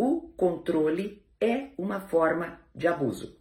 O controle é uma forma de abuso.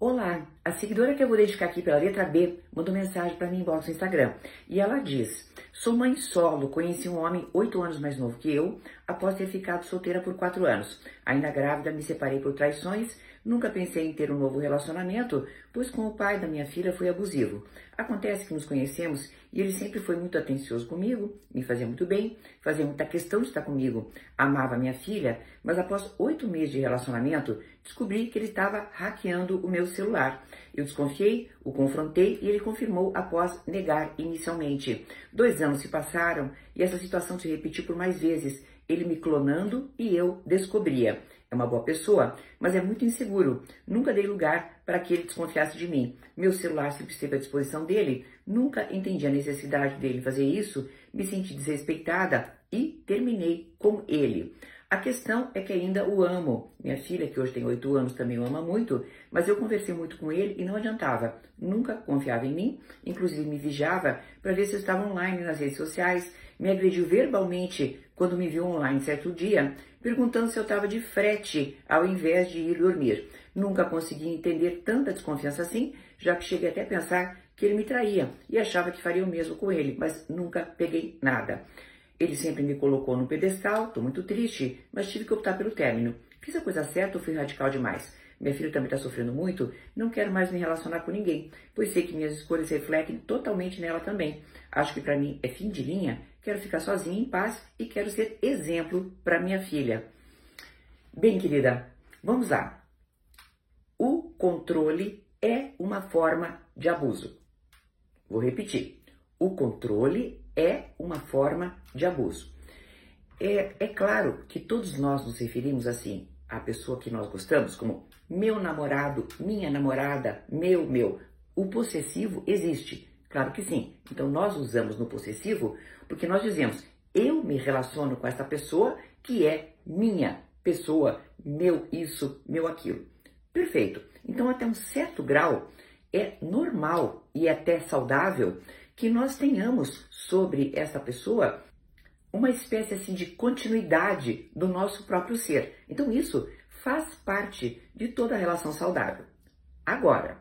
Olá, a seguidora que eu vou dedicar aqui pela letra B mandou mensagem para mim inbox no Instagram e ela diz: Sou mãe solo, conheci um homem oito anos mais novo que eu após ter ficado solteira por quatro anos. Ainda grávida, me separei por traições Nunca pensei em ter um novo relacionamento, pois com o pai da minha filha foi abusivo. Acontece que nos conhecemos e ele sempre foi muito atencioso comigo, me fazia muito bem, fazia muita questão de estar comigo, amava minha filha, mas após oito meses de relacionamento, descobri que ele estava hackeando o meu celular. Eu desconfiei, o confrontei e ele confirmou após negar inicialmente. Dois anos se passaram e essa situação se repetiu por mais vezes ele me clonando e eu descobria. É uma boa pessoa, mas é muito inseguro. Nunca dei lugar para que ele desconfiasse de mim. Meu celular sempre esteve à disposição dele. Nunca entendi a necessidade dele fazer isso. Me senti desrespeitada e terminei com ele. A questão é que ainda o amo. Minha filha, que hoje tem oito anos, também o ama muito, mas eu conversei muito com ele e não adiantava. Nunca confiava em mim, inclusive me vigiava para ver se eu estava online nas redes sociais, me agrediu verbalmente quando me viu online certo dia, perguntando se eu estava de frete ao invés de ir dormir. Nunca consegui entender tanta desconfiança assim, já que cheguei até a pensar que ele me traía e achava que faria o mesmo com ele, mas nunca peguei nada. Ele sempre me colocou no pedestal, estou muito triste, mas tive que optar pelo término. Fiz a coisa certa ou fui radical demais? Minha filha também está sofrendo muito, não quero mais me relacionar com ninguém, pois sei que minhas escolhas refletem totalmente nela também. Acho que para mim é fim de linha, quero ficar sozinha em paz e quero ser exemplo para minha filha. Bem, querida, vamos lá. O controle é uma forma de abuso. Vou repetir. O controle é uma forma de abuso. É, é claro que todos nós nos referimos assim à pessoa que nós gostamos como meu namorado, minha namorada, meu, meu. O possessivo existe, claro que sim. Então nós usamos no possessivo porque nós dizemos eu me relaciono com essa pessoa que é minha pessoa, meu isso, meu aquilo. Perfeito. Então até um certo grau é normal e até saudável que nós tenhamos sobre essa pessoa uma espécie assim de continuidade do nosso próprio ser. Então isso faz parte de toda a relação saudável. Agora,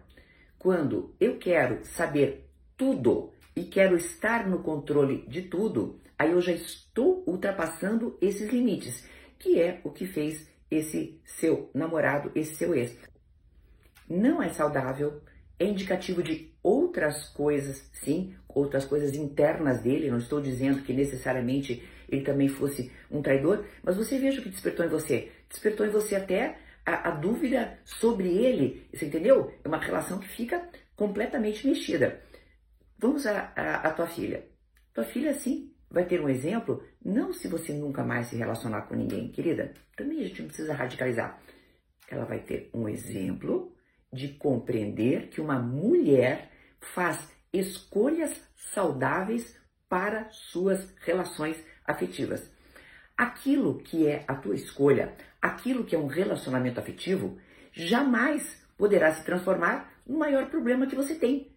quando eu quero saber tudo e quero estar no controle de tudo, aí eu já estou ultrapassando esses limites, que é o que fez esse seu namorado, esse seu ex. Não é saudável, é indicativo de outras coisas, sim, outras coisas internas dele. Não estou dizendo que necessariamente ele também fosse um traidor, mas você veja o que despertou em você. Despertou em você até a, a dúvida sobre ele, você entendeu? É uma relação que fica completamente mexida. Vamos à a, tua filha. Tua filha, sim, vai ter um exemplo, não se você nunca mais se relacionar com ninguém, querida. Também a gente não precisa radicalizar. Ela vai ter um exemplo de compreender que uma mulher faz escolhas saudáveis para suas relações afetivas. Aquilo que é a tua escolha, aquilo que é um relacionamento afetivo, jamais poderá se transformar no maior problema que você tem.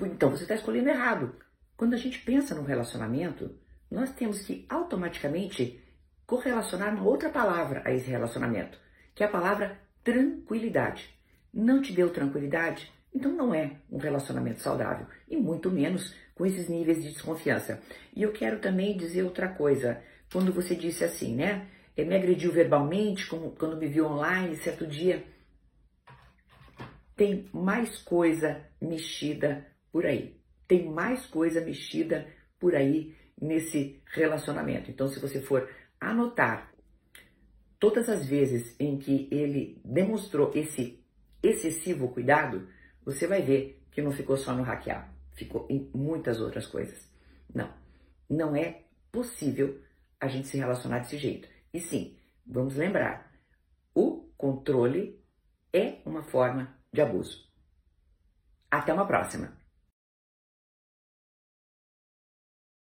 Então você está escolhendo errado. Quando a gente pensa no relacionamento, nós temos que automaticamente correlacionar uma outra palavra a esse relacionamento, que é a palavra tranquilidade não te deu tranquilidade, então não é um relacionamento saudável, e muito menos com esses níveis de desconfiança. E eu quero também dizer outra coisa. Quando você disse assim, né? Ele me agrediu verbalmente, quando me viu online, certo dia. Tem mais coisa mexida por aí. Tem mais coisa mexida por aí nesse relacionamento. Então, se você for anotar todas as vezes em que ele demonstrou esse excessivo cuidado, você vai ver que não ficou só no hackear, ficou em muitas outras coisas. Não, não é possível a gente se relacionar desse jeito. E sim, vamos lembrar, o controle é uma forma de abuso. Até uma próxima!